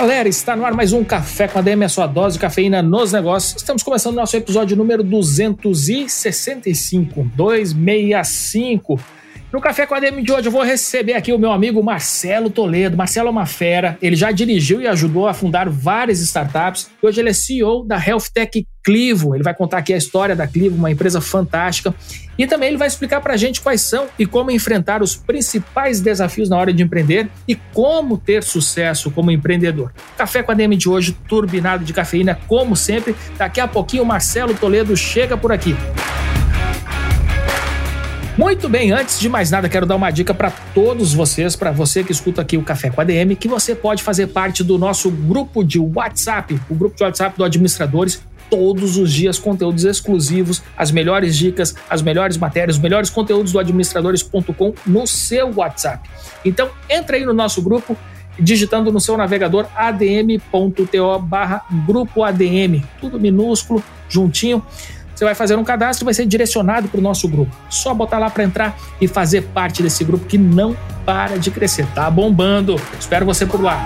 Galera, está no ar mais um Café com a DM, a sua dose de cafeína nos negócios. Estamos começando o nosso episódio número 265, 265. No Café com a DM de hoje eu vou receber aqui o meu amigo Marcelo Toledo. Marcelo é uma fera, ele já dirigiu e ajudou a fundar várias startups. Hoje ele é CEO da Health Tech Clivo. Ele vai contar aqui a história da Clivo, uma empresa fantástica. E também ele vai explicar para a gente quais são e como enfrentar os principais desafios na hora de empreender e como ter sucesso como empreendedor. Café com a DM de hoje, turbinado de cafeína, como sempre. Daqui a pouquinho o Marcelo Toledo chega por aqui. Muito bem, antes de mais nada, quero dar uma dica para todos vocês, para você que escuta aqui o Café com a DM, que você pode fazer parte do nosso grupo de WhatsApp, o grupo de WhatsApp do Administradores. Todos os dias, conteúdos exclusivos, as melhores dicas, as melhores matérias, os melhores conteúdos do administradores.com no seu WhatsApp. Então, entra aí no nosso grupo, digitando no seu navegador adm.to barra grupo ADM, tudo minúsculo, juntinho. Você vai fazer um cadastro e vai ser direcionado para o nosso grupo. Só botar lá para entrar e fazer parte desse grupo que não para de crescer. Tá bombando. Espero você por lá.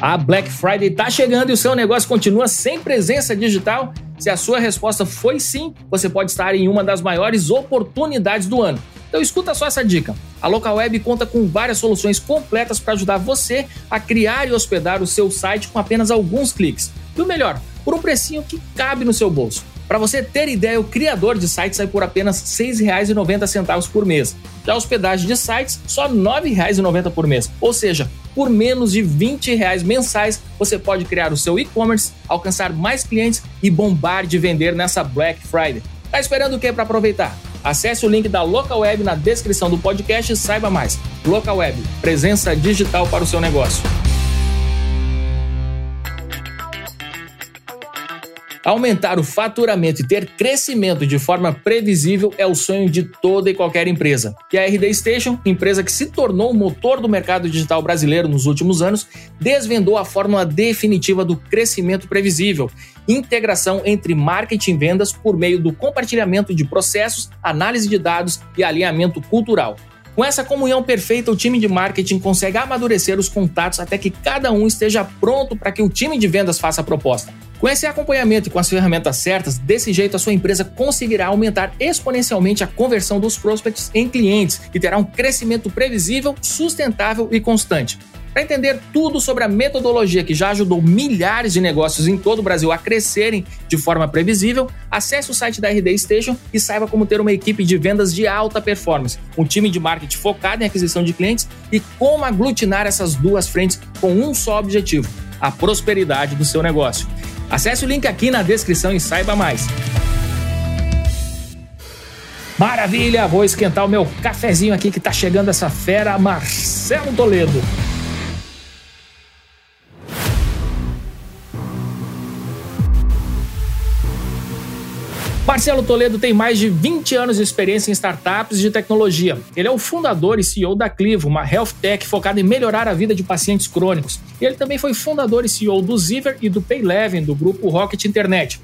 A Black Friday está chegando e o seu negócio continua sem presença digital? Se a sua resposta foi sim, você pode estar em uma das maiores oportunidades do ano. Então escuta só essa dica. A Local Web conta com várias soluções completas para ajudar você a criar e hospedar o seu site com apenas alguns cliques. E o melhor, por um precinho que cabe no seu bolso. Para você ter ideia, o criador de sites sai por apenas R$ 6,90 por mês. Já a hospedagem de sites, só R$ 9,90 por mês. Ou seja, por menos de 20 reais mensais, você pode criar o seu e-commerce, alcançar mais clientes e bombar de vender nessa Black Friday. Tá esperando o que para aproveitar? Acesse o link da Local Web na descrição do podcast e saiba mais. Local Web, presença digital para o seu negócio. Aumentar o faturamento e ter crescimento de forma previsível é o sonho de toda e qualquer empresa. E a RD Station, empresa que se tornou o motor do mercado digital brasileiro nos últimos anos, desvendou a fórmula definitiva do crescimento previsível integração entre marketing e vendas por meio do compartilhamento de processos, análise de dados e alinhamento cultural. Com essa comunhão perfeita, o time de marketing consegue amadurecer os contatos até que cada um esteja pronto para que o time de vendas faça a proposta. Com esse acompanhamento e com as ferramentas certas, desse jeito a sua empresa conseguirá aumentar exponencialmente a conversão dos prospects em clientes e terá um crescimento previsível, sustentável e constante. Para entender tudo sobre a metodologia que já ajudou milhares de negócios em todo o Brasil a crescerem de forma previsível, acesse o site da RD Station e saiba como ter uma equipe de vendas de alta performance, um time de marketing focado em aquisição de clientes e como aglutinar essas duas frentes com um só objetivo: a prosperidade do seu negócio. Acesse o link aqui na descrição e saiba mais. Maravilha, vou esquentar o meu cafezinho aqui que está chegando essa fera, Marcelo Toledo. Marcelo Toledo tem mais de 20 anos de experiência em startups de tecnologia. Ele é o fundador e CEO da Clivo, uma health tech focada em melhorar a vida de pacientes crônicos. E ele também foi fundador e CEO do Ziver e do Payleven, do grupo Rocket Internet.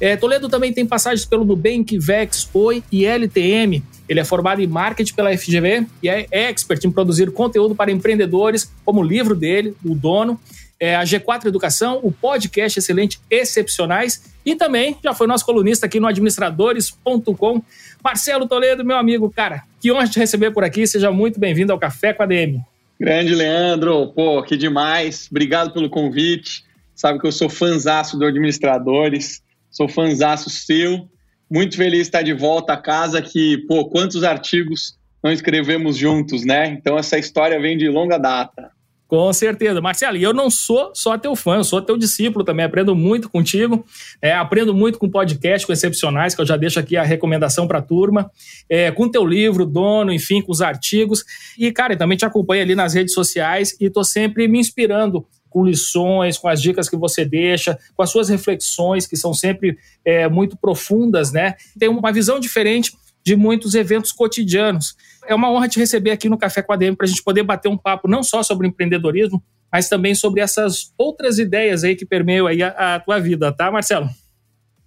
É, Toledo também tem passagens pelo Nubank, Vex, Oi e LTM. Ele é formado em marketing pela FGV e é expert em produzir conteúdo para empreendedores, como o livro dele, O Dono, é, a G4 Educação, o podcast Excelente Excepcionais e também já foi nosso colunista aqui no administradores.com. Marcelo Toledo, meu amigo, cara, que honra te receber por aqui. Seja muito bem-vindo ao Café com a DM. Grande Leandro, pô, que demais. Obrigado pelo convite. Sabe que eu sou fanzaço do Administradores, sou fanzaço seu. Muito feliz de estar de volta a casa que, pô, quantos artigos não escrevemos juntos, né? Então essa história vem de longa data. Com certeza. Marcelo, e eu não sou só teu fã, eu sou teu discípulo também, aprendo muito contigo, é, aprendo muito com podcast com excepcionais, que eu já deixo aqui a recomendação para a turma, é, com teu livro, dono, enfim, com os artigos. E, cara, também te acompanho ali nas redes sociais e estou sempre me inspirando com lições, com as dicas que você deixa, com as suas reflexões, que são sempre é, muito profundas, né? Tem uma visão diferente de muitos eventos cotidianos. É uma honra te receber aqui no Café com a DM para a gente poder bater um papo não só sobre empreendedorismo, mas também sobre essas outras ideias aí que permeiam aí a, a tua vida, tá, Marcelo?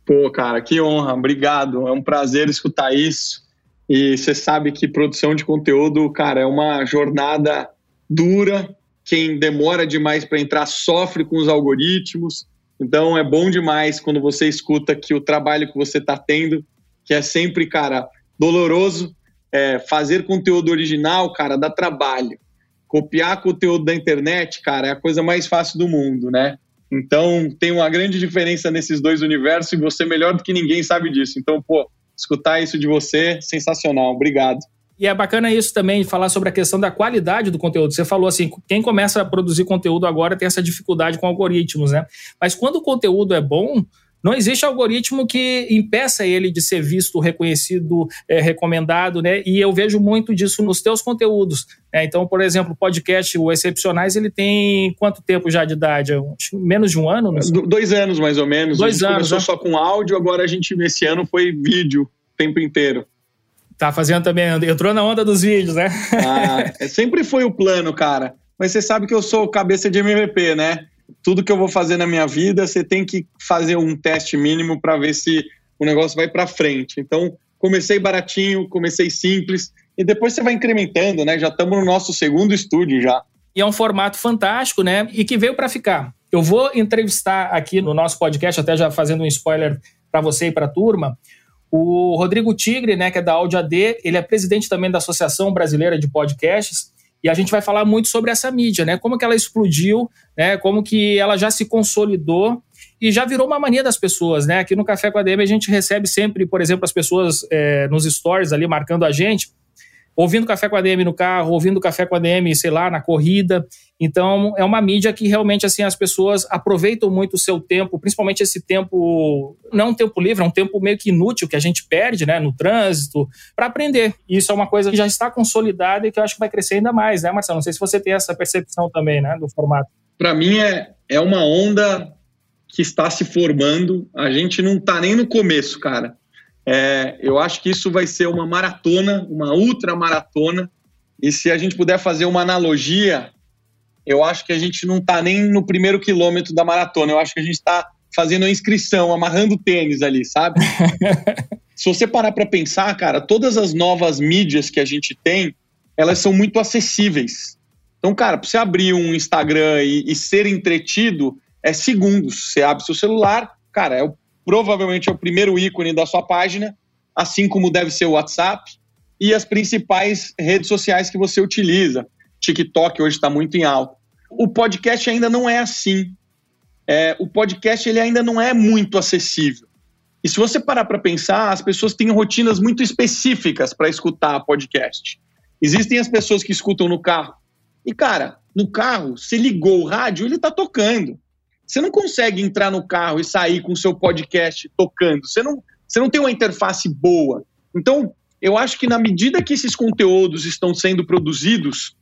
Pô, cara, que honra, obrigado. É um prazer escutar isso. E você sabe que produção de conteúdo, cara, é uma jornada dura. Quem demora demais para entrar sofre com os algoritmos. Então é bom demais quando você escuta que o trabalho que você está tendo, que é sempre, cara, doloroso. É, fazer conteúdo original, cara, dá trabalho. Copiar conteúdo da internet, cara, é a coisa mais fácil do mundo, né? Então tem uma grande diferença nesses dois universos e você melhor do que ninguém sabe disso. Então, pô, escutar isso de você, sensacional. Obrigado. E é bacana isso também, falar sobre a questão da qualidade do conteúdo. Você falou assim, quem começa a produzir conteúdo agora tem essa dificuldade com algoritmos, né? Mas quando o conteúdo é bom, não existe algoritmo que impeça ele de ser visto, reconhecido, é, recomendado, né? E eu vejo muito disso nos teus conteúdos. Né? Então, por exemplo, o podcast O Excepcionais, ele tem quanto tempo já de idade? Menos de um ano? Dois anos, mais ou menos. Dois a gente anos. Começou né? só com áudio, agora a gente, esse ano, foi vídeo o tempo inteiro. Tá fazendo também, entrou na onda dos vídeos, né? Ah, é, sempre foi o plano, cara. Mas você sabe que eu sou cabeça de MVP, né? tudo que eu vou fazer na minha vida, você tem que fazer um teste mínimo para ver se o negócio vai para frente. Então, comecei baratinho, comecei simples e depois você vai incrementando, né? Já estamos no nosso segundo estúdio já. E é um formato fantástico, né? E que veio para ficar. Eu vou entrevistar aqui no nosso podcast, até já fazendo um spoiler para você e para a turma, o Rodrigo Tigre, né, que é da Audio AD, ele é presidente também da Associação Brasileira de Podcasts, e a gente vai falar muito sobre essa mídia, né? Como que ela explodiu, né? Como que ela já se consolidou e já virou uma mania das pessoas, né? Aqui no Café com a DM a gente recebe sempre, por exemplo, as pessoas é, nos stories ali marcando a gente ouvindo Café com a DM no carro, ouvindo Café com a DM, sei lá, na corrida. Então, é uma mídia que realmente, assim, as pessoas aproveitam muito o seu tempo, principalmente esse tempo, não um tempo livre, é um tempo meio que inútil que a gente perde, né, no trânsito, para aprender. E isso é uma coisa que já está consolidada e que eu acho que vai crescer ainda mais, né, Marcelo? Não sei se você tem essa percepção também, né, do formato. Para mim, é, é uma onda que está se formando. A gente não está nem no começo, cara. É, eu acho que isso vai ser uma maratona, uma ultra maratona. E se a gente puder fazer uma analogia, eu acho que a gente não está nem no primeiro quilômetro da maratona. Eu acho que a gente está fazendo a inscrição, amarrando tênis ali, sabe? se você parar para pensar, cara, todas as novas mídias que a gente tem, elas são muito acessíveis. Então, cara, para você abrir um Instagram e, e ser entretido, é segundos. Você abre seu celular, cara, é o provavelmente é o primeiro ícone da sua página, assim como deve ser o WhatsApp e as principais redes sociais que você utiliza. TikTok hoje está muito em alta. O podcast ainda não é assim. É, o podcast ele ainda não é muito acessível. E se você parar para pensar, as pessoas têm rotinas muito específicas para escutar podcast. Existem as pessoas que escutam no carro. E, cara, no carro, se ligou o rádio, ele está tocando. Você não consegue entrar no carro e sair com o seu podcast tocando. Você não, você não tem uma interface boa. Então, eu acho que na medida que esses conteúdos estão sendo produzidos,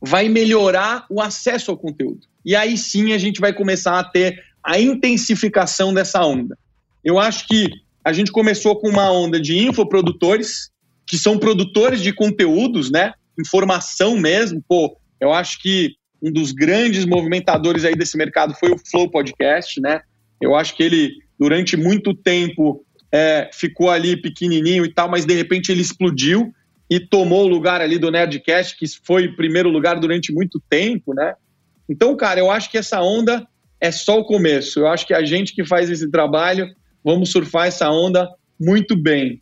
vai melhorar o acesso ao conteúdo. E aí sim a gente vai começar a ter a intensificação dessa onda. Eu acho que a gente começou com uma onda de infoprodutores, que são produtores de conteúdos, né? Informação mesmo. Pô, eu acho que um dos grandes movimentadores aí desse mercado foi o Flow Podcast, né? Eu acho que ele, durante muito tempo, é, ficou ali pequenininho e tal, mas de repente ele explodiu e tomou o lugar ali do Nerdcast, que foi primeiro lugar durante muito tempo, né? Então, cara, eu acho que essa onda é só o começo. Eu acho que a gente que faz esse trabalho, vamos surfar essa onda muito bem.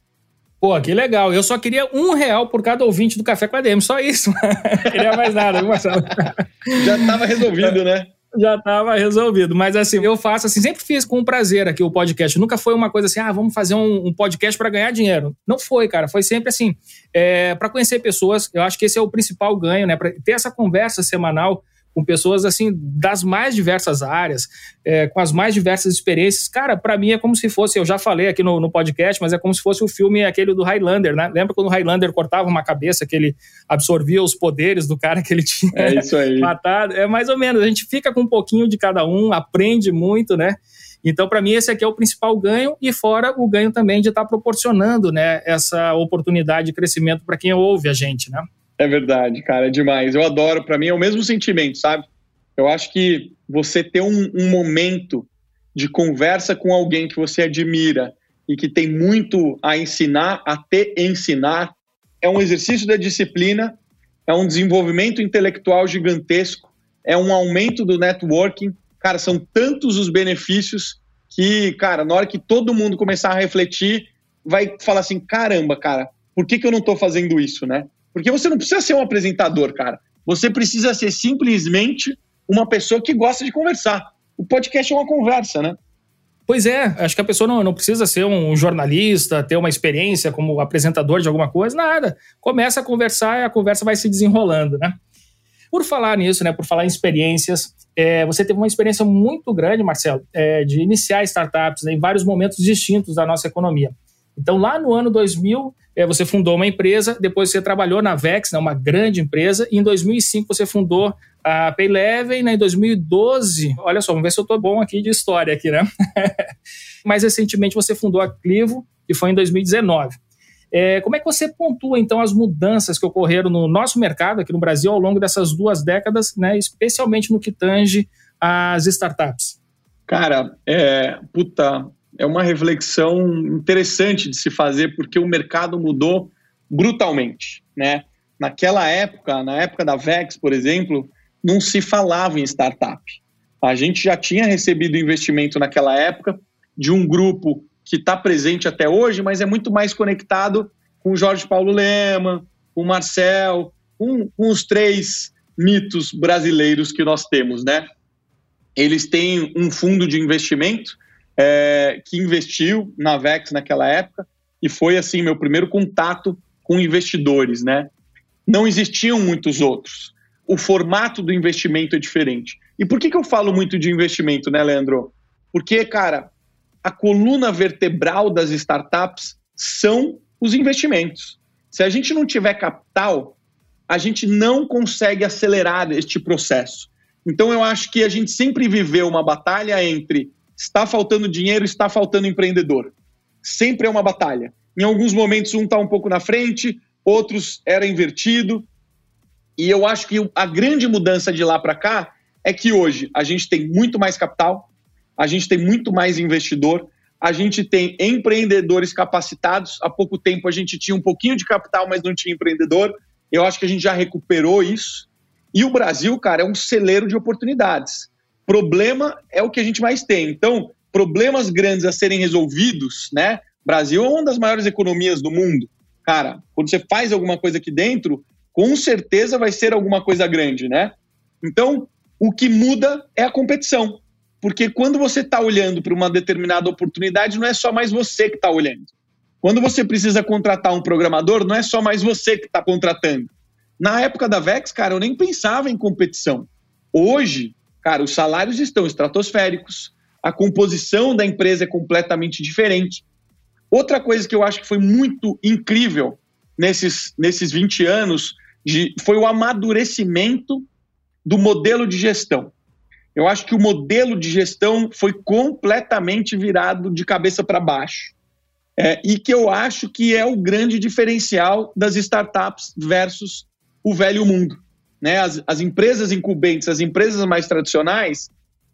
Pô, que legal. Eu só queria um real por cada ouvinte do Café com a DM, só isso. queria mais nada, viu, Marcelo? Já estava resolvido, né? Já estava resolvido. Mas assim, eu faço assim, sempre fiz com prazer aqui o podcast. Nunca foi uma coisa assim, ah, vamos fazer um, um podcast para ganhar dinheiro. Não foi, cara. Foi sempre assim, é, para conhecer pessoas. Eu acho que esse é o principal ganho, né? Para ter essa conversa semanal com pessoas assim das mais diversas áreas, é, com as mais diversas experiências. Cara, para mim é como se fosse, eu já falei aqui no, no, podcast, mas é como se fosse o filme aquele do Highlander, né? Lembra quando o Highlander cortava uma cabeça que ele absorvia os poderes do cara que ele tinha é isso aí. matado? É mais ou menos, a gente fica com um pouquinho de cada um, aprende muito, né? Então, para mim, esse aqui é o principal ganho, e fora o ganho também de estar tá proporcionando né, essa oportunidade de crescimento para quem ouve a gente, né? É verdade, cara, é demais. Eu adoro, para mim é o mesmo sentimento, sabe? Eu acho que você ter um, um momento de conversa com alguém que você admira e que tem muito a ensinar, a te ensinar, é um exercício da disciplina, é um desenvolvimento intelectual gigantesco, é um aumento do networking, Cara, são tantos os benefícios que, cara, na hora que todo mundo começar a refletir, vai falar assim: caramba, cara, por que, que eu não estou fazendo isso, né? Porque você não precisa ser um apresentador, cara. Você precisa ser simplesmente uma pessoa que gosta de conversar. O podcast é uma conversa, né? Pois é, acho que a pessoa não, não precisa ser um jornalista, ter uma experiência como apresentador de alguma coisa, nada. Começa a conversar e a conversa vai se desenrolando, né? Por falar nisso, né, por falar em experiências, é, você teve uma experiência muito grande, Marcelo, é, de iniciar startups né, em vários momentos distintos da nossa economia. Então, lá no ano 2000, é, você fundou uma empresa, depois você trabalhou na Vex, né, uma grande empresa, e em 2005 você fundou a Payleven, né, em 2012, olha só, vamos ver se eu estou bom aqui de história aqui, né? Mais recentemente você fundou a Clivo, que foi em 2019. É, como é que você pontua, então, as mudanças que ocorreram no nosso mercado aqui no Brasil ao longo dessas duas décadas, né, especialmente no que tange às startups? Cara, é, puta, é uma reflexão interessante de se fazer, porque o mercado mudou brutalmente, né? Naquela época, na época da VEX, por exemplo, não se falava em startup. A gente já tinha recebido investimento naquela época de um grupo que está presente até hoje, mas é muito mais conectado com o Jorge Paulo Lema, com o Marcel, com, com os três mitos brasileiros que nós temos, né? Eles têm um fundo de investimento é, que investiu na Vex naquela época e foi assim meu primeiro contato com investidores, né? Não existiam muitos outros. O formato do investimento é diferente. E por que, que eu falo muito de investimento, né, Leandro? Porque, cara, a coluna vertebral das startups são os investimentos. Se a gente não tiver capital, a gente não consegue acelerar este processo. Então, eu acho que a gente sempre viveu uma batalha entre está faltando dinheiro, está faltando empreendedor. Sempre é uma batalha. Em alguns momentos, um está um pouco na frente, outros era invertido. E eu acho que a grande mudança de lá para cá é que hoje a gente tem muito mais capital, a gente tem muito mais investidor, a gente tem empreendedores capacitados. Há pouco tempo a gente tinha um pouquinho de capital, mas não tinha empreendedor. Eu acho que a gente já recuperou isso. E o Brasil, cara, é um celeiro de oportunidades. Problema é o que a gente mais tem. Então, problemas grandes a serem resolvidos, né? Brasil é uma das maiores economias do mundo. Cara, quando você faz alguma coisa aqui dentro, com certeza vai ser alguma coisa grande, né? Então, o que muda é a competição. Porque quando você está olhando para uma determinada oportunidade, não é só mais você que está olhando. Quando você precisa contratar um programador, não é só mais você que está contratando. Na época da Vex, cara, eu nem pensava em competição. Hoje, cara, os salários estão estratosféricos, a composição da empresa é completamente diferente. Outra coisa que eu acho que foi muito incrível nesses, nesses 20 anos de, foi o amadurecimento do modelo de gestão. Eu acho que o modelo de gestão foi completamente virado de cabeça para baixo. É, e que eu acho que é o grande diferencial das startups versus o velho mundo. Né? As, as empresas incumbentes, as empresas mais tradicionais,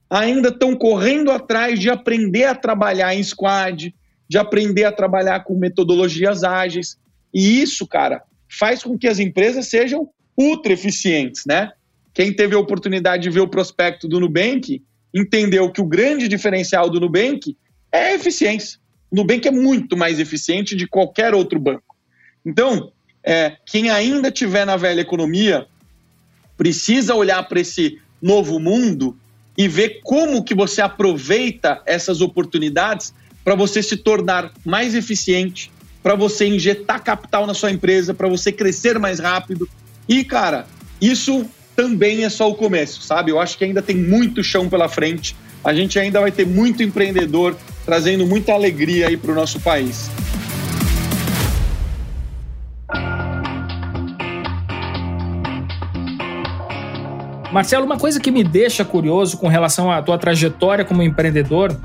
ainda estão correndo atrás de aprender a trabalhar em squad, de aprender a trabalhar com metodologias ágeis. E isso, cara, faz com que as empresas sejam ultra eficientes, né? Quem teve a oportunidade de ver o prospecto do Nubank entendeu que o grande diferencial do Nubank é a eficiência. O Nubank é muito mais eficiente de qualquer outro banco. Então, é, quem ainda tiver na velha economia precisa olhar para esse novo mundo e ver como que você aproveita essas oportunidades para você se tornar mais eficiente, para você injetar capital na sua empresa, para você crescer mais rápido. E, cara, isso também é só o começo, sabe? Eu acho que ainda tem muito chão pela frente. A gente ainda vai ter muito empreendedor trazendo muita alegria aí para o nosso país. Marcelo, uma coisa que me deixa curioso com relação à tua trajetória como empreendedor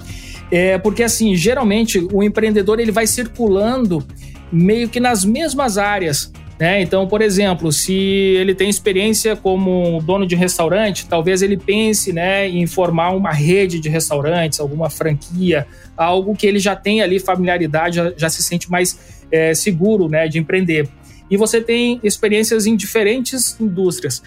é porque assim, geralmente o empreendedor ele vai circulando meio que nas mesmas áreas. Né? Então, por exemplo, se ele tem experiência como dono de restaurante, talvez ele pense né, em formar uma rede de restaurantes, alguma franquia, algo que ele já tem ali familiaridade, já, já se sente mais é, seguro né, de empreender. E você tem experiências em diferentes indústrias.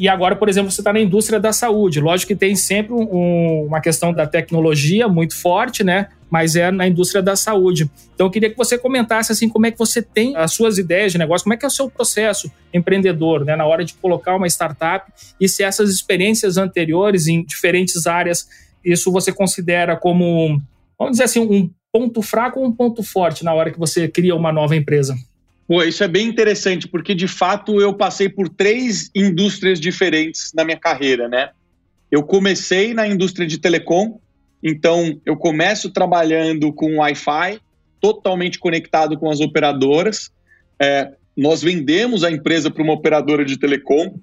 E agora, por exemplo, você está na indústria da saúde. Lógico que tem sempre um, uma questão da tecnologia muito forte, né? Mas é na indústria da saúde. Então, eu queria que você comentasse assim como é que você tem as suas ideias de negócio, como é que é o seu processo empreendedor, né? Na hora de colocar uma startup e se essas experiências anteriores em diferentes áreas, isso você considera como, vamos dizer assim, um ponto fraco ou um ponto forte na hora que você cria uma nova empresa? Pô, isso é bem interessante, porque de fato eu passei por três indústrias diferentes na minha carreira, né? Eu comecei na indústria de telecom, então eu começo trabalhando com Wi-Fi, totalmente conectado com as operadoras. É, nós vendemos a empresa para uma operadora de telecom,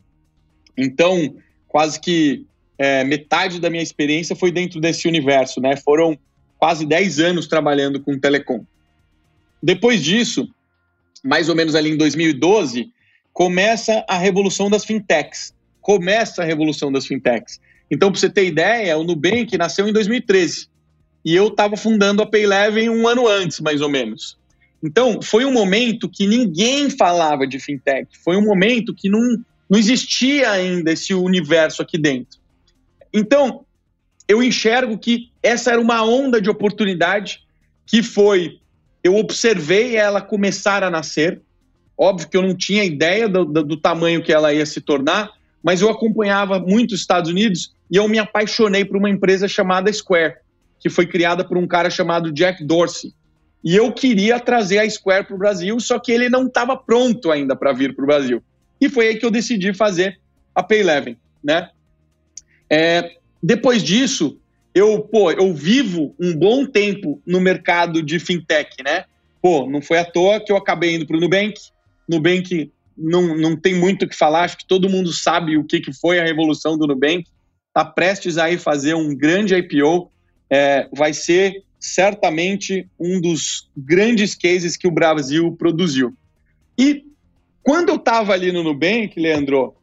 então quase que é, metade da minha experiência foi dentro desse universo, né? Foram quase 10 anos trabalhando com telecom. Depois disso, mais ou menos ali em 2012, começa a revolução das fintechs. Começa a revolução das fintechs. Então, para você ter ideia, o Nubank nasceu em 2013 e eu estava fundando a Payleven um ano antes, mais ou menos. Então, foi um momento que ninguém falava de fintech. Foi um momento que não, não existia ainda esse universo aqui dentro. Então, eu enxergo que essa era uma onda de oportunidade que foi eu observei ela começar a nascer. Óbvio que eu não tinha ideia do, do, do tamanho que ela ia se tornar, mas eu acompanhava muito os Estados Unidos e eu me apaixonei por uma empresa chamada Square, que foi criada por um cara chamado Jack Dorsey. E eu queria trazer a Square para o Brasil, só que ele não estava pronto ainda para vir para o Brasil. E foi aí que eu decidi fazer a Pay Eleven, né? É, depois disso, eu, pô, eu vivo um bom tempo no mercado de fintech, né? Pô, não foi à toa que eu acabei indo para o Nubank. Nubank não, não tem muito o que falar, acho que todo mundo sabe o que, que foi a revolução do Nubank. Está prestes a ir fazer um grande IPO. É, vai ser certamente um dos grandes cases que o Brasil produziu. E quando eu estava ali no Nubank, Leandro,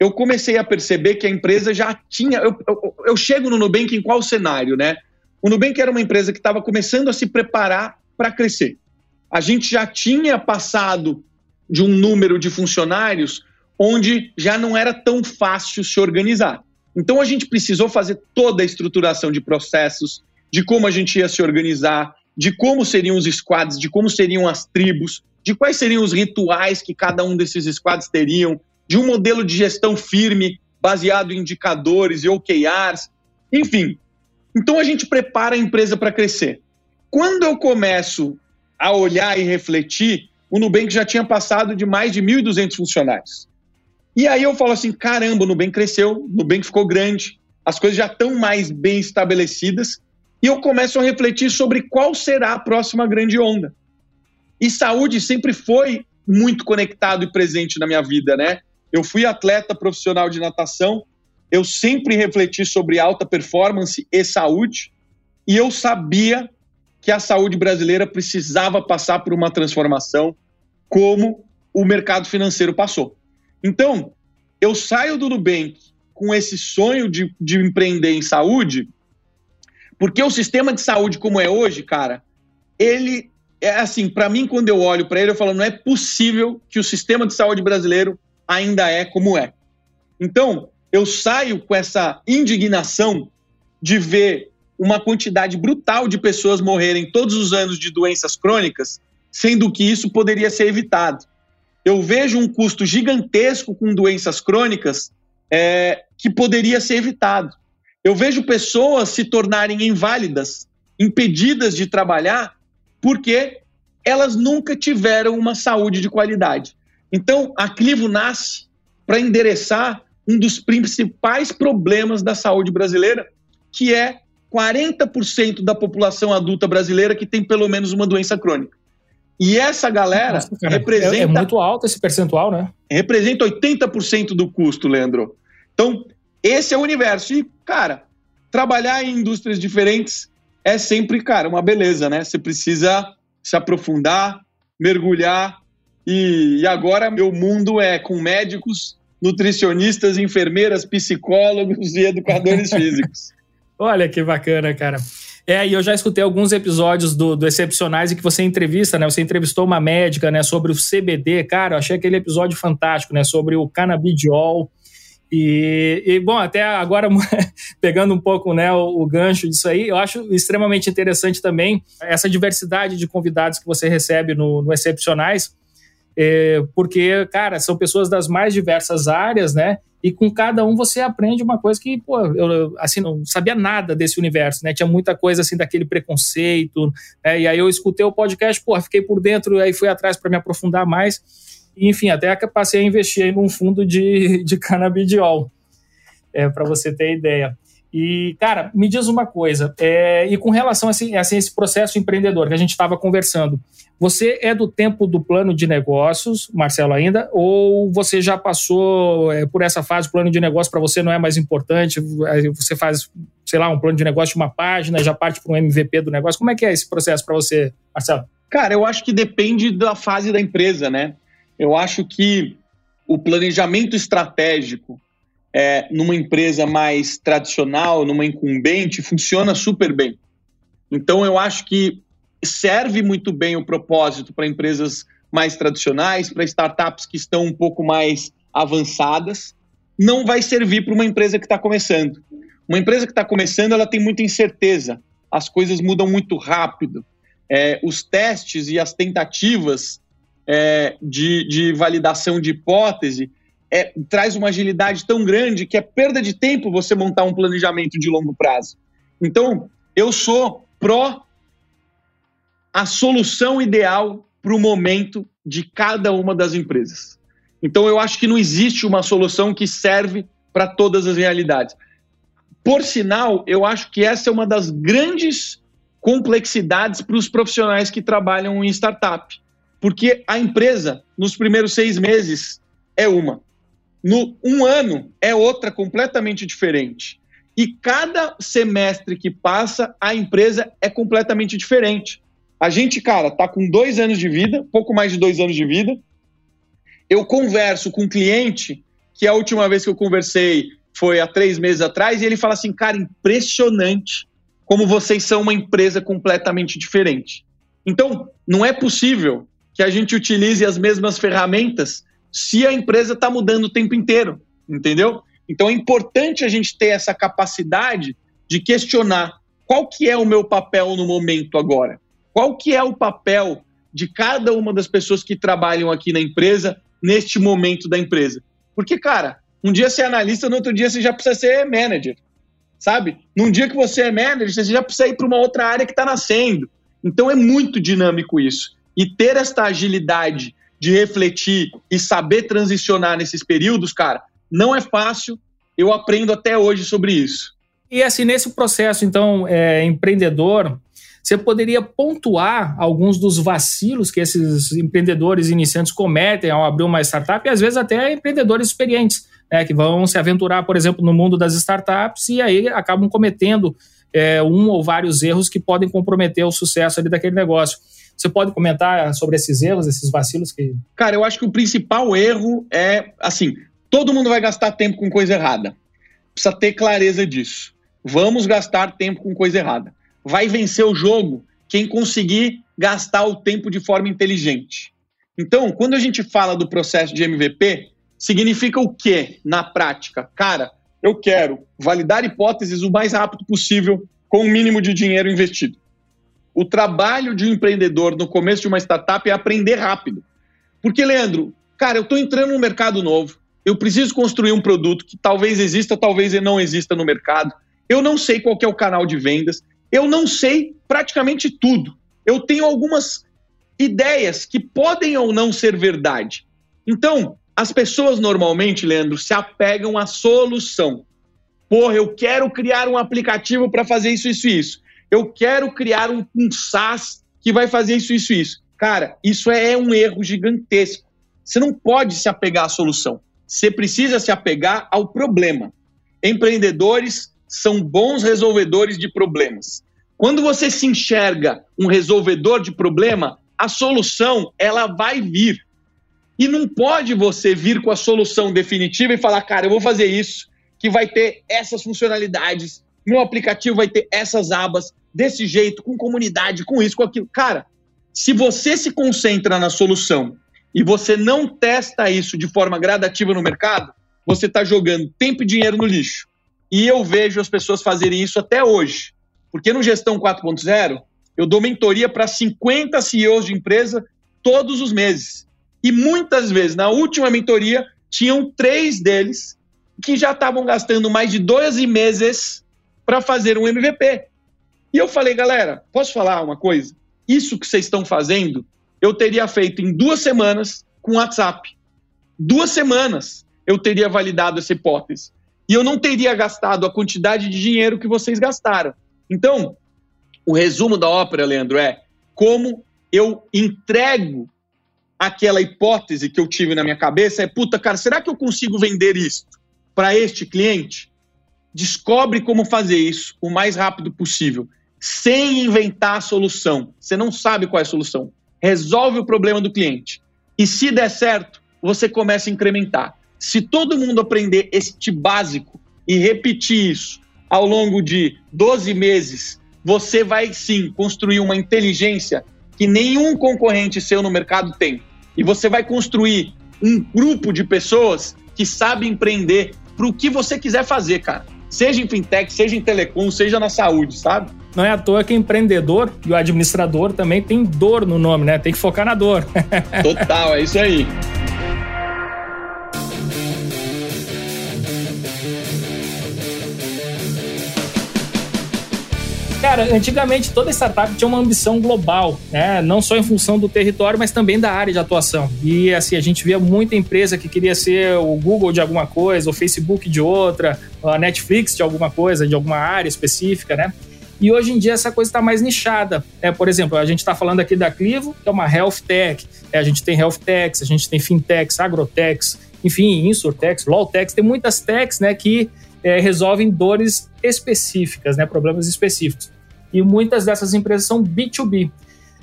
eu comecei a perceber que a empresa já tinha. Eu, eu, eu chego no Nubank em qual cenário, né? O Nubank era uma empresa que estava começando a se preparar para crescer. A gente já tinha passado de um número de funcionários onde já não era tão fácil se organizar. Então a gente precisou fazer toda a estruturação de processos, de como a gente ia se organizar, de como seriam os squads, de como seriam as tribos, de quais seriam os rituais que cada um desses squads teriam, de um modelo de gestão firme, baseado em indicadores e OKRs, enfim. Então a gente prepara a empresa para crescer. Quando eu começo a olhar e refletir, o Nubank já tinha passado de mais de 1.200 funcionários. E aí eu falo assim, caramba, o Nubank cresceu, o Nubank ficou grande, as coisas já estão mais bem estabelecidas, e eu começo a refletir sobre qual será a próxima grande onda. E saúde sempre foi muito conectado e presente na minha vida, né? Eu fui atleta profissional de natação, eu sempre refleti sobre alta performance e saúde, e eu sabia que a saúde brasileira precisava passar por uma transformação como o mercado financeiro passou. Então, eu saio do Nubank com esse sonho de, de empreender em saúde, porque o sistema de saúde como é hoje, cara, ele é assim, para mim quando eu olho para ele, eu falo, não é possível que o sistema de saúde brasileiro ainda é como é. Então, eu saio com essa indignação de ver uma quantidade brutal de pessoas morrerem todos os anos de doenças crônicas, sendo que isso poderia ser evitado. Eu vejo um custo gigantesco com doenças crônicas é, que poderia ser evitado. Eu vejo pessoas se tornarem inválidas, impedidas de trabalhar, porque elas nunca tiveram uma saúde de qualidade. Então, a Clivo nasce para endereçar um dos principais problemas da saúde brasileira, que é 40% da população adulta brasileira que tem pelo menos uma doença crônica. E essa galera Nossa, cara, representa. É, é, muito alto esse percentual, né? Representa 80% do custo, Leandro. Então, esse é o universo. E, cara, trabalhar em indústrias diferentes é sempre, cara, uma beleza, né? Você precisa se aprofundar, mergulhar. E, e agora meu mundo é com médicos, nutricionistas, enfermeiras, psicólogos e educadores físicos. Olha que bacana, cara. É, e eu já escutei alguns episódios do, do Excepcionais em que você entrevista, né? Você entrevistou uma médica, né, sobre o CBD. Cara, eu achei aquele episódio fantástico, né? Sobre o canabidiol. E, e, bom, até agora, pegando um pouco né, o, o, gancho disso aí, eu acho extremamente interessante também essa diversidade de convidados que você recebe no, no Excepcionais, é, porque, cara, são pessoas das mais diversas áreas, né? E com cada um você aprende uma coisa que, pô, eu assim, não sabia nada desse universo, né? Tinha muita coisa assim daquele preconceito, né? E aí eu escutei o podcast, pô, fiquei por dentro, aí fui atrás para me aprofundar mais enfim, até passei a investir em num fundo de, de canabidiol, é, para você ter ideia. E, cara, me diz uma coisa, é, e com relação a assim, esse processo empreendedor que a gente estava conversando, você é do tempo do plano de negócios, Marcelo, ainda, ou você já passou é, por essa fase, o plano de negócio para você não é mais importante, você faz, sei lá, um plano de negócio de uma página, já parte para um MVP do negócio, como é que é esse processo para você, Marcelo? Cara, eu acho que depende da fase da empresa, né? Eu acho que o planejamento estratégico é, numa empresa mais tradicional, numa incumbente, funciona super bem. Então, eu acho que serve muito bem o propósito para empresas mais tradicionais, para startups que estão um pouco mais avançadas. Não vai servir para uma empresa que está começando. Uma empresa que está começando, ela tem muita incerteza. As coisas mudam muito rápido. É, os testes e as tentativas é, de, de validação de hipótese é, traz uma agilidade tão grande que é perda de tempo você montar um planejamento de longo prazo. Então, eu sou pró a solução ideal para o momento de cada uma das empresas. Então, eu acho que não existe uma solução que serve para todas as realidades. Por sinal, eu acho que essa é uma das grandes complexidades para os profissionais que trabalham em startup. Porque a empresa, nos primeiros seis meses, é uma. No um ano, é outra completamente diferente. E cada semestre que passa, a empresa é completamente diferente. A gente, cara, tá com dois anos de vida, pouco mais de dois anos de vida. Eu converso com um cliente, que a última vez que eu conversei foi há três meses atrás, e ele fala assim: cara, impressionante como vocês são uma empresa completamente diferente. Então, não é possível que a gente utilize as mesmas ferramentas se a empresa está mudando o tempo inteiro, entendeu? Então é importante a gente ter essa capacidade de questionar qual que é o meu papel no momento agora, qual que é o papel de cada uma das pessoas que trabalham aqui na empresa neste momento da empresa. Porque, cara, um dia você é analista, no outro dia você já precisa ser manager, sabe? Num dia que você é manager, você já precisa ir para uma outra área que está nascendo. Então é muito dinâmico isso. E ter esta agilidade de refletir e saber transicionar nesses períodos, cara, não é fácil. Eu aprendo até hoje sobre isso. E assim, nesse processo, então, é, empreendedor, você poderia pontuar alguns dos vacilos que esses empreendedores iniciantes cometem ao abrir uma startup, e às vezes até empreendedores experientes, né, que vão se aventurar, por exemplo, no mundo das startups e aí acabam cometendo é, um ou vários erros que podem comprometer o sucesso ali daquele negócio. Você pode comentar sobre esses erros, esses vacilos que. Cara, eu acho que o principal erro é assim: todo mundo vai gastar tempo com coisa errada. Precisa ter clareza disso. Vamos gastar tempo com coisa errada. Vai vencer o jogo quem conseguir gastar o tempo de forma inteligente. Então, quando a gente fala do processo de MVP, significa o quê na prática? Cara, eu quero validar hipóteses o mais rápido possível com o mínimo de dinheiro investido. O trabalho de um empreendedor no começo de uma startup é aprender rápido. Porque, Leandro, cara, eu estou entrando num mercado novo, eu preciso construir um produto que talvez exista, talvez não exista no mercado. Eu não sei qual é o canal de vendas, eu não sei praticamente tudo. Eu tenho algumas ideias que podem ou não ser verdade. Então, As pessoas normalmente, Leandro, se apegam à solução. Porra, eu quero criar um aplicativo para fazer isso, isso isso. Eu quero criar um, um SaaS que vai fazer isso, isso isso. Cara, isso é um erro gigantesco. Você não pode se apegar à solução. Você precisa se apegar ao problema. Empreendedores são bons resolvedores de problemas. Quando você se enxerga um resolvedor de problema, a solução ela vai vir. E não pode você vir com a solução definitiva e falar, cara, eu vou fazer isso, que vai ter essas funcionalidades, meu aplicativo vai ter essas abas, desse jeito, com comunidade, com isso, com aquilo. Cara, se você se concentra na solução e você não testa isso de forma gradativa no mercado, você está jogando tempo e dinheiro no lixo. E eu vejo as pessoas fazerem isso até hoje. Porque no Gestão 4.0, eu dou mentoria para 50 CEOs de empresa todos os meses. E muitas vezes, na última mentoria, tinham três deles que já estavam gastando mais de 12 meses para fazer um MVP. E eu falei, galera, posso falar uma coisa? Isso que vocês estão fazendo, eu teria feito em duas semanas com WhatsApp. Duas semanas eu teria validado essa hipótese. E eu não teria gastado a quantidade de dinheiro que vocês gastaram. Então, o resumo da ópera, Leandro, é como eu entrego aquela hipótese que eu tive na minha cabeça é, puta, cara, será que eu consigo vender isso para este cliente? Descobre como fazer isso o mais rápido possível, sem inventar a solução. Você não sabe qual é a solução. Resolve o problema do cliente. E se der certo, você começa a incrementar. Se todo mundo aprender este básico e repetir isso ao longo de 12 meses, você vai sim construir uma inteligência que nenhum concorrente seu no mercado tem. E você vai construir um grupo de pessoas que sabe empreender para o que você quiser fazer, cara. Seja em fintech, seja em telecom, seja na saúde, sabe? Não é à toa que empreendedor e o administrador também tem dor no nome, né? Tem que focar na dor. Total, é isso aí. Cara, antigamente toda startup tinha uma ambição global, né? Não só em função do território, mas também da área de atuação. E assim, a gente via muita empresa que queria ser o Google de alguma coisa, o Facebook de outra, a Netflix de alguma coisa, de alguma área específica, né? E hoje em dia essa coisa está mais nichada. É, por exemplo, a gente está falando aqui da Clivo, que é uma health tech. É, a gente tem health techs, a gente tem fintechs, agrotechs, enfim, insurtechs, lawtechs. Tem muitas techs né, que é, resolvem dores específicas, né, problemas específicos. E muitas dessas empresas são B2B.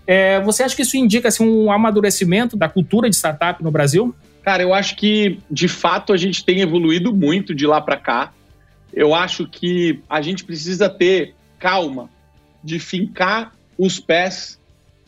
É, você acha que isso indica assim, um amadurecimento da cultura de startup no Brasil? Cara, eu acho que de fato a gente tem evoluído muito de lá para cá. Eu acho que a gente precisa ter calma de fincar os pés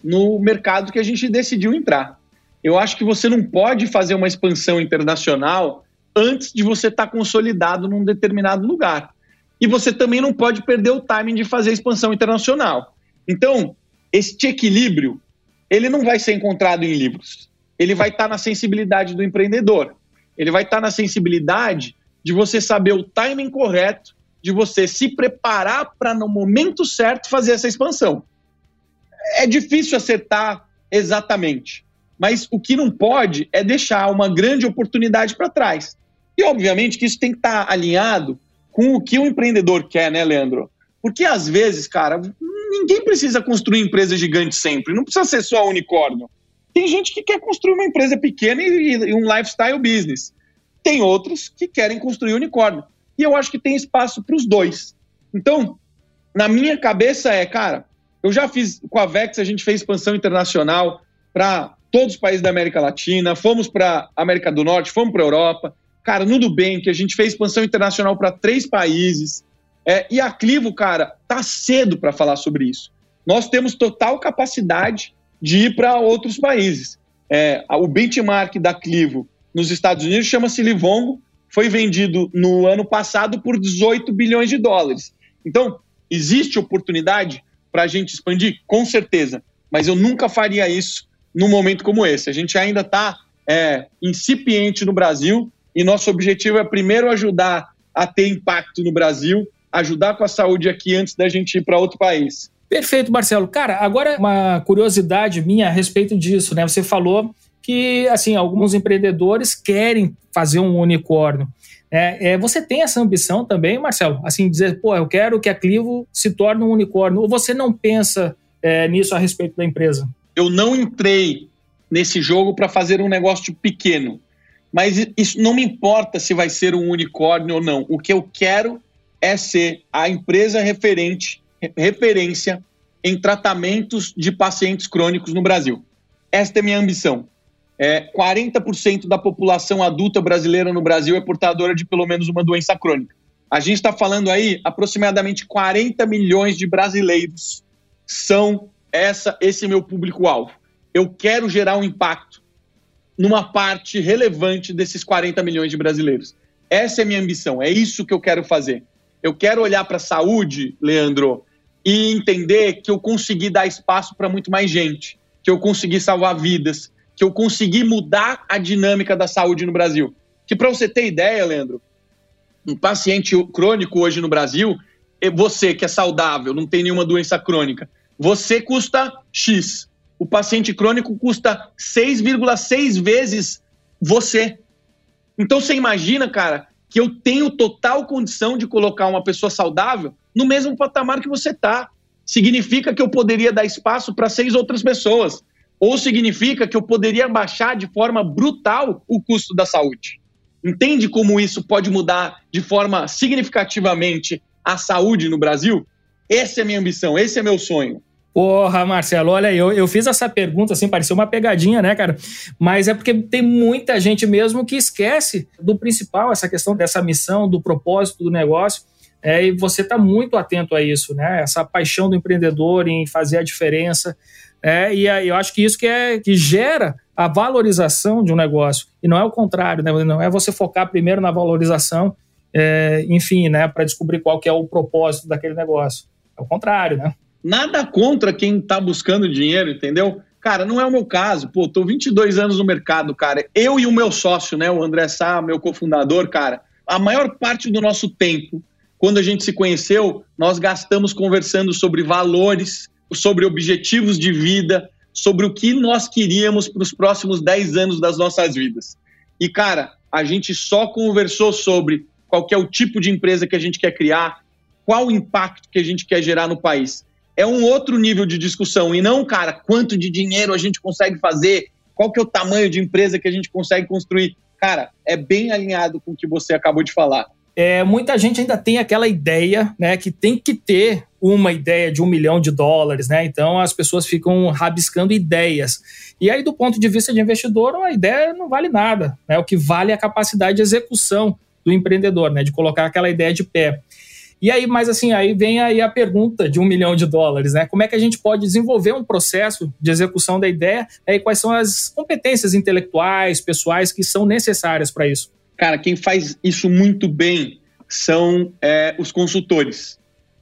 no mercado que a gente decidiu entrar. Eu acho que você não pode fazer uma expansão internacional antes de você estar tá consolidado num determinado lugar. E você também não pode perder o timing de fazer a expansão internacional. Então, este equilíbrio, ele não vai ser encontrado em livros. Ele vai estar tá na sensibilidade do empreendedor. Ele vai estar tá na sensibilidade de você saber o timing correto, de você se preparar para, no momento certo, fazer essa expansão. É difícil acertar exatamente, mas o que não pode é deixar uma grande oportunidade para trás. E, obviamente, que isso tem que estar tá alinhado com o que o empreendedor quer, né, Leandro? Porque, às vezes, cara, ninguém precisa construir empresa gigante sempre. Não precisa ser só unicórnio. Tem gente que quer construir uma empresa pequena e, e um lifestyle business. Tem outros que querem construir unicórnio. E eu acho que tem espaço para os dois. Então, na minha cabeça é, cara, eu já fiz com a Vex, a gente fez expansão internacional para todos os países da América Latina, fomos para América do Norte, fomos para Europa, Cara, no Nubank, a gente fez expansão internacional para três países. É, e a Clivo, cara, tá cedo para falar sobre isso. Nós temos total capacidade de ir para outros países. É, o benchmark da Clivo nos Estados Unidos chama-se Livongo, foi vendido no ano passado por 18 bilhões de dólares. Então, existe oportunidade para a gente expandir? Com certeza. Mas eu nunca faria isso num momento como esse. A gente ainda está é, incipiente no Brasil, e nosso objetivo é primeiro ajudar a ter impacto no Brasil, ajudar com a saúde aqui antes da gente ir para outro país. Perfeito, Marcelo. Cara, agora uma curiosidade minha a respeito disso, né? Você falou que, assim, alguns empreendedores querem fazer um unicórnio. É, é, você tem essa ambição também, Marcelo? Assim, dizer, pô, eu quero que a Clivo se torne um unicórnio. Ou você não pensa é, nisso a respeito da empresa? Eu não entrei nesse jogo para fazer um negócio pequeno. Mas isso não me importa se vai ser um unicórnio ou não. O que eu quero é ser a empresa referente, referência em tratamentos de pacientes crônicos no Brasil. Esta é minha ambição. É, 40% da população adulta brasileira no Brasil é portadora de pelo menos uma doença crônica. A gente está falando aí, aproximadamente 40 milhões de brasileiros são essa, esse meu público-alvo. Eu quero gerar um impacto numa parte relevante desses 40 milhões de brasileiros. Essa é a minha ambição, é isso que eu quero fazer. Eu quero olhar para a saúde, Leandro, e entender que eu consegui dar espaço para muito mais gente, que eu consegui salvar vidas, que eu consegui mudar a dinâmica da saúde no Brasil. Que para você ter ideia, Leandro, um paciente crônico hoje no Brasil, você que é saudável, não tem nenhuma doença crônica, você custa X. O paciente crônico custa 6,6 vezes você. Então você imagina, cara, que eu tenho total condição de colocar uma pessoa saudável no mesmo patamar que você está. Significa que eu poderia dar espaço para seis outras pessoas ou significa que eu poderia baixar de forma brutal o custo da saúde. Entende como isso pode mudar de forma significativamente a saúde no Brasil? Essa é a minha ambição, esse é meu sonho. Porra, Marcelo, olha, eu, eu fiz essa pergunta assim, pareceu uma pegadinha, né, cara? Mas é porque tem muita gente mesmo que esquece do principal, essa questão dessa missão, do propósito do negócio. É, e você está muito atento a isso, né? Essa paixão do empreendedor em fazer a diferença. É, e eu acho que isso que, é, que gera a valorização de um negócio. E não é o contrário, né? não é você focar primeiro na valorização, é, enfim, né, para descobrir qual que é o propósito daquele negócio. É o contrário, né? Nada contra quem está buscando dinheiro, entendeu? Cara, não é o meu caso. Pô, tô 22 anos no mercado, cara. Eu e o meu sócio, né, o André Sá, meu cofundador, cara, a maior parte do nosso tempo, quando a gente se conheceu, nós gastamos conversando sobre valores, sobre objetivos de vida, sobre o que nós queríamos para os próximos 10 anos das nossas vidas. E, cara, a gente só conversou sobre qual é o tipo de empresa que a gente quer criar, qual o impacto que a gente quer gerar no país. É um outro nível de discussão, e não, cara, quanto de dinheiro a gente consegue fazer, qual que é o tamanho de empresa que a gente consegue construir. Cara, é bem alinhado com o que você acabou de falar. É, muita gente ainda tem aquela ideia, né, que tem que ter uma ideia de um milhão de dólares, né? Então as pessoas ficam rabiscando ideias. E aí, do ponto de vista de investidor, a ideia não vale nada. Né? O que vale é a capacidade de execução do empreendedor, né? De colocar aquela ideia de pé. E aí, mas assim, aí vem aí a pergunta de um milhão de dólares, né? Como é que a gente pode desenvolver um processo de execução da ideia né? e quais são as competências intelectuais, pessoais que são necessárias para isso? Cara, quem faz isso muito bem são é, os consultores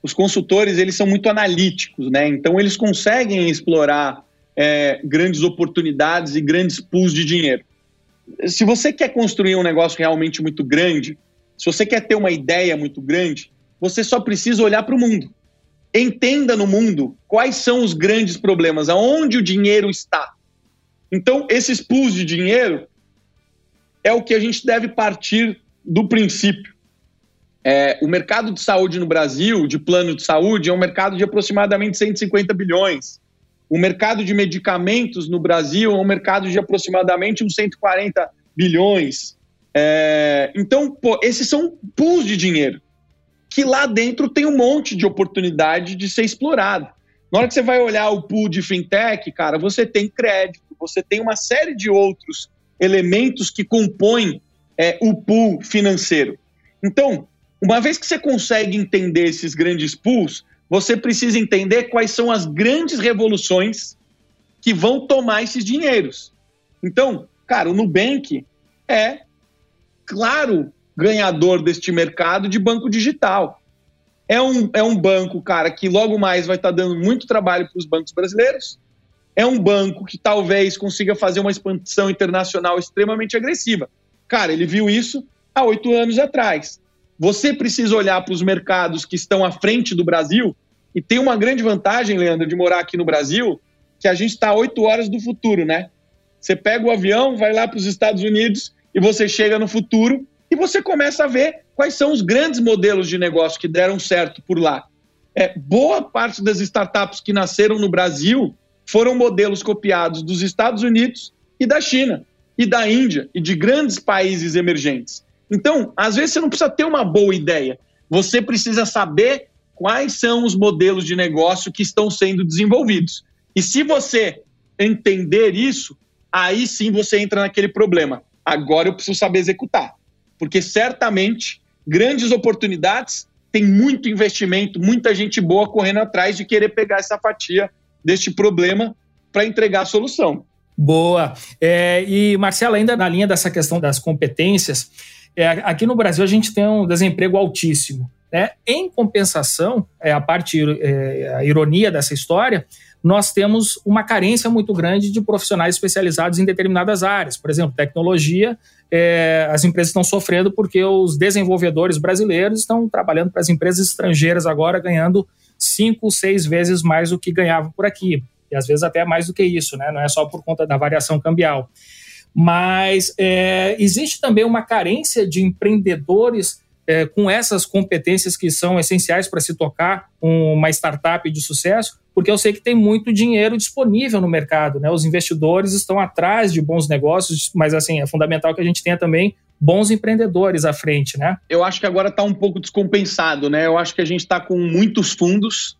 os consultores eles são muito analíticos, né? Então eles conseguem explorar é, grandes oportunidades e grandes pools de dinheiro. Se você quer construir um negócio realmente muito grande, se você quer ter uma ideia muito grande, você só precisa olhar para o mundo. Entenda no mundo quais são os grandes problemas, aonde o dinheiro está. Então, esses pools de dinheiro é o que a gente deve partir do princípio. É, o mercado de saúde no Brasil, de plano de saúde, é um mercado de aproximadamente 150 bilhões. O mercado de medicamentos no Brasil é um mercado de aproximadamente uns 140 bilhões. É, então, pô, esses são pools de dinheiro que lá dentro tem um monte de oportunidade de ser explorado. Na hora que você vai olhar o pool de fintech, cara, você tem crédito, você tem uma série de outros elementos que compõem é, o pool financeiro. Então, uma vez que você consegue entender esses grandes pools, você precisa entender quais são as grandes revoluções que vão tomar esses dinheiros. Então, cara, o Nubank é, claro, ganhador deste mercado de banco digital. É um, é um banco, cara, que logo mais vai estar tá dando muito trabalho para os bancos brasileiros. É um banco que talvez consiga fazer uma expansão internacional extremamente agressiva. Cara, ele viu isso há oito anos atrás. Você precisa olhar para os mercados que estão à frente do Brasil e tem uma grande vantagem, Leandro, de morar aqui no Brasil, que a gente está oito horas do futuro, né? Você pega o avião, vai lá para os Estados Unidos e você chega no futuro e você começa a ver quais são os grandes modelos de negócio que deram certo por lá. É, boa parte das startups que nasceram no Brasil foram modelos copiados dos Estados Unidos e da China, e da Índia, e de grandes países emergentes. Então, às vezes você não precisa ter uma boa ideia, você precisa saber quais são os modelos de negócio que estão sendo desenvolvidos. E se você entender isso, aí sim você entra naquele problema. Agora eu preciso saber executar. Porque certamente grandes oportunidades tem muito investimento, muita gente boa correndo atrás de querer pegar essa fatia deste problema para entregar a solução. Boa. É, e, Marcelo, ainda na linha dessa questão das competências, é, aqui no Brasil a gente tem um desemprego altíssimo. Né? Em compensação, é, a parte, é, a ironia dessa história, nós temos uma carência muito grande de profissionais especializados em determinadas áreas. Por exemplo, tecnologia, é, as empresas estão sofrendo porque os desenvolvedores brasileiros estão trabalhando para as empresas estrangeiras agora, ganhando cinco, seis vezes mais do que ganhavam por aqui. E às vezes até mais do que isso, né? não é só por conta da variação cambial. Mas é, existe também uma carência de empreendedores é, com essas competências que são essenciais para se tocar uma startup de sucesso, porque eu sei que tem muito dinheiro disponível no mercado, né? Os investidores estão atrás de bons negócios, mas assim, é fundamental que a gente tenha também bons empreendedores à frente, né? Eu acho que agora está um pouco descompensado, né? Eu acho que a gente está com muitos fundos,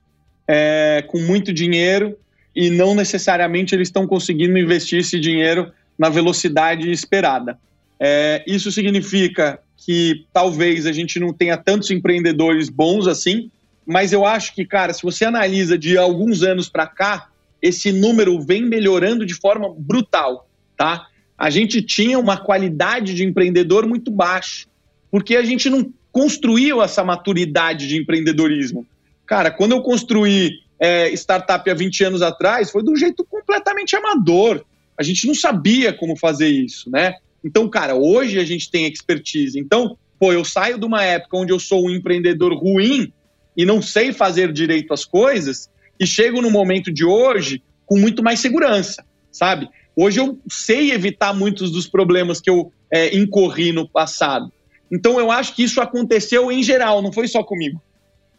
é, com muito dinheiro, e não necessariamente eles estão conseguindo investir esse dinheiro na velocidade esperada. É, isso significa que talvez a gente não tenha tantos empreendedores bons assim, mas eu acho que, cara, se você analisa de alguns anos para cá, esse número vem melhorando de forma brutal, tá? A gente tinha uma qualidade de empreendedor muito baixa, porque a gente não construiu essa maturidade de empreendedorismo. Cara, quando eu construí é, startup há 20 anos atrás, foi de um jeito completamente amador. A gente não sabia como fazer isso, né? Então, cara, hoje a gente tem expertise. Então, pô, eu saio de uma época onde eu sou um empreendedor ruim e não sei fazer direito as coisas e chego no momento de hoje com muito mais segurança, sabe? Hoje eu sei evitar muitos dos problemas que eu é, incorri no passado. Então eu acho que isso aconteceu em geral, não foi só comigo.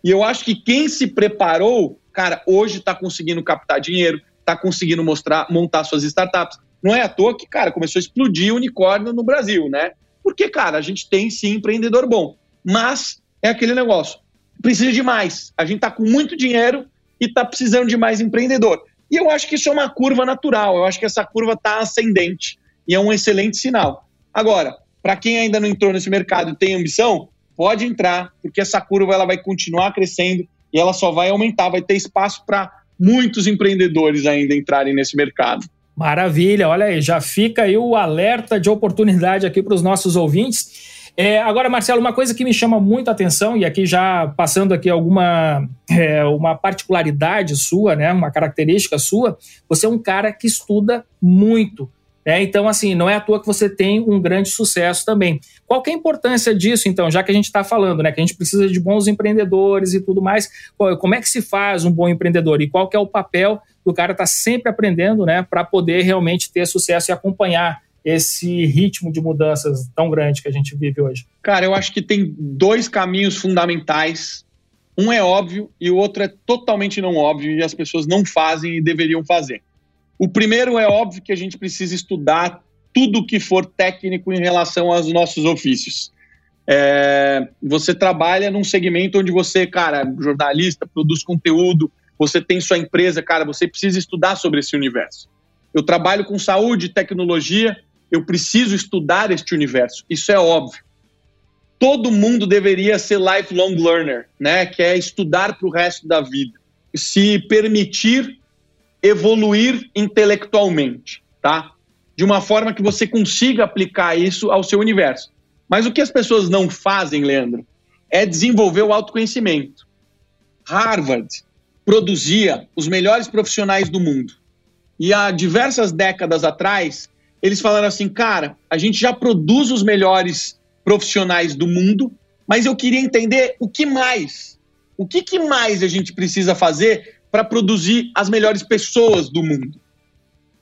E eu acho que quem se preparou, cara, hoje está conseguindo captar dinheiro, está conseguindo mostrar, montar suas startups, não é à toa que, cara, começou a explodir unicórnio no Brasil, né? Porque, cara, a gente tem sim empreendedor bom. Mas é aquele negócio. Precisa de mais. A gente tá com muito dinheiro e tá precisando de mais empreendedor. E eu acho que isso é uma curva natural. Eu acho que essa curva tá ascendente. E é um excelente sinal. Agora, para quem ainda não entrou nesse mercado e tem ambição, pode entrar, porque essa curva ela vai continuar crescendo e ela só vai aumentar, vai ter espaço para muitos empreendedores ainda entrarem nesse mercado. Maravilha, olha aí, já fica aí o alerta de oportunidade aqui para os nossos ouvintes. É, agora, Marcelo, uma coisa que me chama muito a atenção, e aqui já passando aqui alguma é, uma particularidade sua, né, uma característica sua, você é um cara que estuda muito. É, então, assim, não é à toa que você tem um grande sucesso também. Qual é a importância disso, então, já que a gente está falando, né, que a gente precisa de bons empreendedores e tudo mais, como é que se faz um bom empreendedor e qual é o papel do cara estar tá sempre aprendendo, né, para poder realmente ter sucesso e acompanhar esse ritmo de mudanças tão grande que a gente vive hoje? Cara, eu acho que tem dois caminhos fundamentais. Um é óbvio e o outro é totalmente não óbvio e as pessoas não fazem e deveriam fazer. O primeiro é óbvio que a gente precisa estudar tudo que for técnico em relação aos nossos ofícios. É, você trabalha num segmento onde você, cara, jornalista, produz conteúdo, você tem sua empresa, cara, você precisa estudar sobre esse universo. Eu trabalho com saúde, tecnologia, eu preciso estudar este universo. Isso é óbvio. Todo mundo deveria ser lifelong learner, né? Que é estudar para o resto da vida, se permitir evoluir intelectualmente, tá? De uma forma que você consiga aplicar isso ao seu universo. Mas o que as pessoas não fazem, Leandro, é desenvolver o autoconhecimento. Harvard produzia os melhores profissionais do mundo. E há diversas décadas atrás, eles falaram assim: cara, a gente já produz os melhores profissionais do mundo, mas eu queria entender o que mais. O que, que mais a gente precisa fazer para produzir as melhores pessoas do mundo.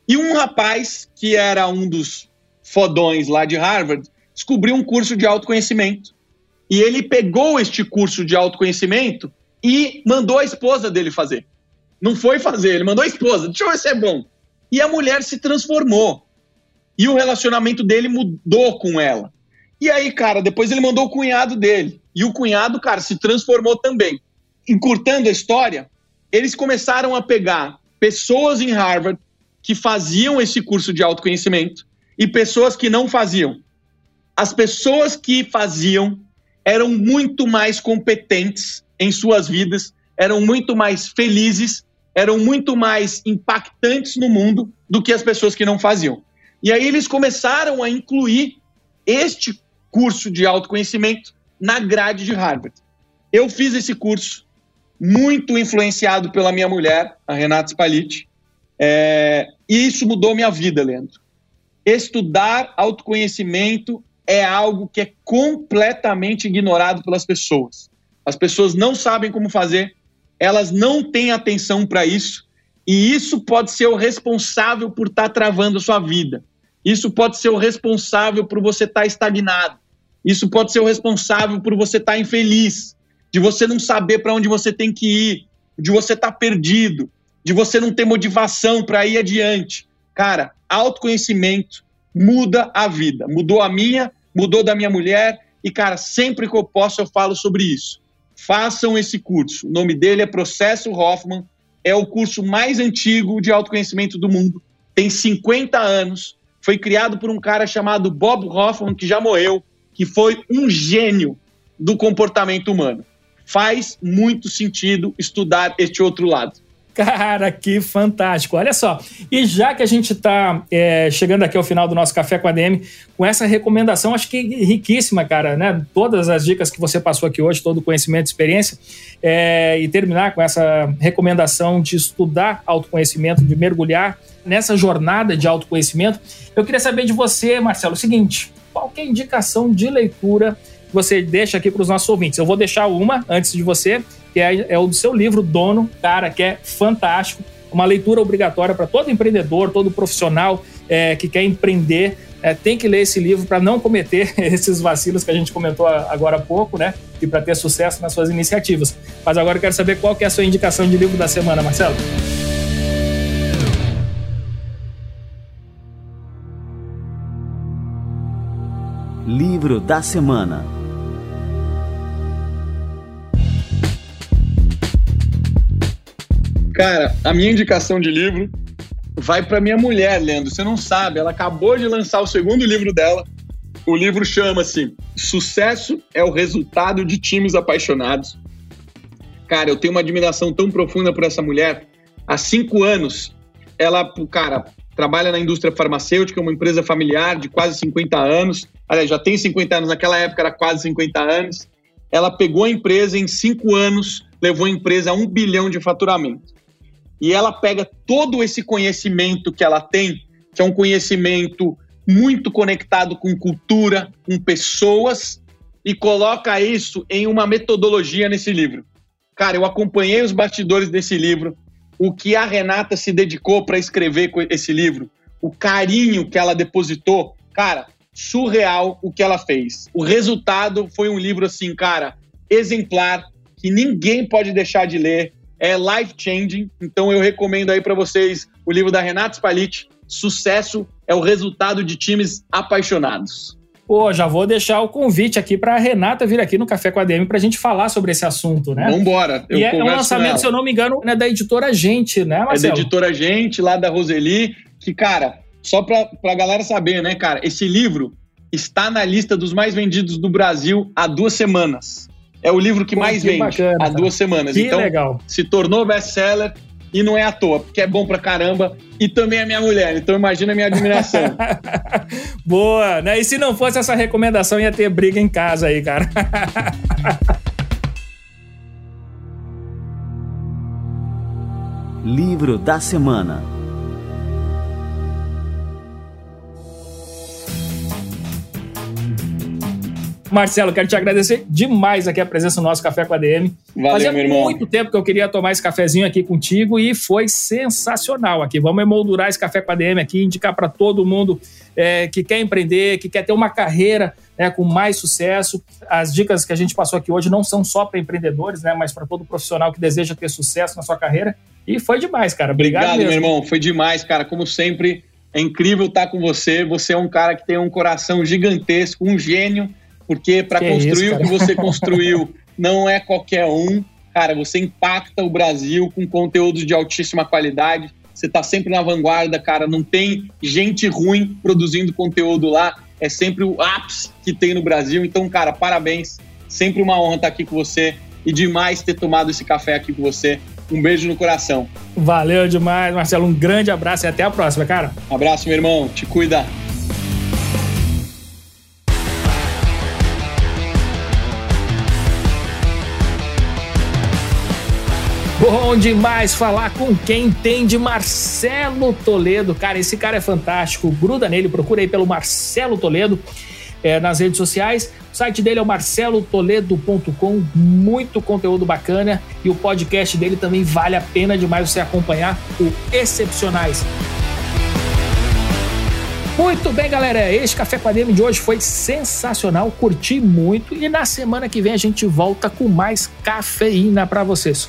E um rapaz, que era um dos fodões lá de Harvard, descobriu um curso de autoconhecimento. E ele pegou este curso de autoconhecimento e mandou a esposa dele fazer. Não foi fazer, ele mandou a esposa. Deixa eu ver se é bom. E a mulher se transformou. E o relacionamento dele mudou com ela. E aí, cara, depois ele mandou o cunhado dele. E o cunhado, cara, se transformou também. Encurtando a história, eles começaram a pegar pessoas em Harvard que faziam esse curso de autoconhecimento e pessoas que não faziam. As pessoas que faziam eram muito mais competentes em suas vidas, eram muito mais felizes, eram muito mais impactantes no mundo do que as pessoas que não faziam. E aí eles começaram a incluir este curso de autoconhecimento na grade de Harvard. Eu fiz esse curso muito influenciado pela minha mulher, a Renata Spaliti, é, e isso mudou minha vida, Leandro. Estudar autoconhecimento é algo que é completamente ignorado pelas pessoas. As pessoas não sabem como fazer, elas não têm atenção para isso, e isso pode ser o responsável por estar tá travando a sua vida. Isso pode ser o responsável por você estar tá estagnado. Isso pode ser o responsável por você estar tá infeliz, de você não saber para onde você tem que ir, de você estar tá perdido, de você não ter motivação para ir adiante. Cara, autoconhecimento muda a vida. Mudou a minha, mudou da minha mulher, e, cara, sempre que eu posso eu falo sobre isso. Façam esse curso. O nome dele é Processo Hoffman. É o curso mais antigo de autoconhecimento do mundo. Tem 50 anos. Foi criado por um cara chamado Bob Hoffman, que já morreu, que foi um gênio do comportamento humano. Faz muito sentido estudar este outro lado. Cara, que fantástico. Olha só. E já que a gente está é, chegando aqui ao final do nosso Café com a DM, com essa recomendação, acho que riquíssima, cara, né? Todas as dicas que você passou aqui hoje, todo o conhecimento e experiência, é, e terminar com essa recomendação de estudar autoconhecimento, de mergulhar nessa jornada de autoconhecimento, eu queria saber de você, Marcelo, o seguinte: qual é a indicação de leitura que você deixa aqui para os nossos ouvintes? Eu vou deixar uma antes de você que é, é o do seu livro Dono, cara, que é fantástico. Uma leitura obrigatória para todo empreendedor, todo profissional é, que quer empreender. É, tem que ler esse livro para não cometer esses vacilos que a gente comentou agora há pouco, né? E para ter sucesso nas suas iniciativas. Mas agora eu quero saber qual que é a sua indicação de livro da semana, Marcelo. Livro da semana. Cara, a minha indicação de livro vai para minha mulher, Leandro. Você não sabe, ela acabou de lançar o segundo livro dela. O livro chama-se Sucesso é o resultado de times apaixonados. Cara, eu tenho uma admiração tão profunda por essa mulher. Há cinco anos, ela, cara, trabalha na indústria farmacêutica, uma empresa familiar de quase 50 anos. Aliás, já tem 50 anos, naquela época era quase 50 anos. Ela pegou a empresa em cinco anos, levou a empresa a um bilhão de faturamento e ela pega todo esse conhecimento que ela tem, que é um conhecimento muito conectado com cultura, com pessoas, e coloca isso em uma metodologia nesse livro. Cara, eu acompanhei os bastidores desse livro, o que a Renata se dedicou para escrever esse livro, o carinho que ela depositou, cara, surreal o que ela fez. O resultado foi um livro assim, cara, exemplar, que ninguém pode deixar de ler, é life changing. Então eu recomendo aí para vocês o livro da Renata Spaliti, Sucesso é o resultado de times apaixonados. Pô, já vou deixar o convite aqui para a Renata vir aqui no Café com a DM para a gente falar sobre esse assunto, né? Vambora. Eu e é um lançamento, se eu não me engano, né, da editora Gente, né, Marcelo? É da editora Gente, lá da Roseli, que, cara, só para a galera saber, né, cara, esse livro está na lista dos mais vendidos do Brasil há duas semanas. É o livro que Pô, mais que vende bacana, há duas semanas. Que então, legal. se tornou best-seller e não é à toa, porque é bom pra caramba e também é minha mulher. Então imagina a minha admiração. Boa, né? E se não fosse essa recomendação, ia ter briga em casa aí, cara. Livro da semana. Marcelo, quero te agradecer demais aqui a presença no nosso Café com a DM. Valeu, Fazia meu irmão. muito tempo que eu queria tomar esse cafezinho aqui contigo e foi sensacional aqui. Vamos emoldurar esse Café com a DM aqui, indicar para todo mundo é, que quer empreender, que quer ter uma carreira né, com mais sucesso. As dicas que a gente passou aqui hoje não são só para empreendedores, né, mas para todo profissional que deseja ter sucesso na sua carreira. E foi demais, cara. Obrigado, Obrigado meu irmão. Foi demais, cara. Como sempre, é incrível estar com você. Você é um cara que tem um coração gigantesco, um gênio, porque para construir isso, o que você construiu não é qualquer um. Cara, você impacta o Brasil com conteúdos de altíssima qualidade. Você está sempre na vanguarda, cara. Não tem gente ruim produzindo conteúdo lá. É sempre o ápice que tem no Brasil. Então, cara, parabéns. Sempre uma honra estar aqui com você e demais ter tomado esse café aqui com você. Um beijo no coração. Valeu demais, Marcelo. Um grande abraço e até a próxima, cara. Abraço, meu irmão. Te cuida. Bom demais falar com quem entende Marcelo Toledo. Cara, esse cara é fantástico. Gruda nele, procura aí pelo Marcelo Toledo é, nas redes sociais. O site dele é o marcelotoledo.com, muito conteúdo bacana e o podcast dele também vale a pena demais você acompanhar o Excepcionais. Muito bem, galera. Este Café com a DM de hoje foi sensacional, curti muito e na semana que vem a gente volta com mais cafeína para vocês.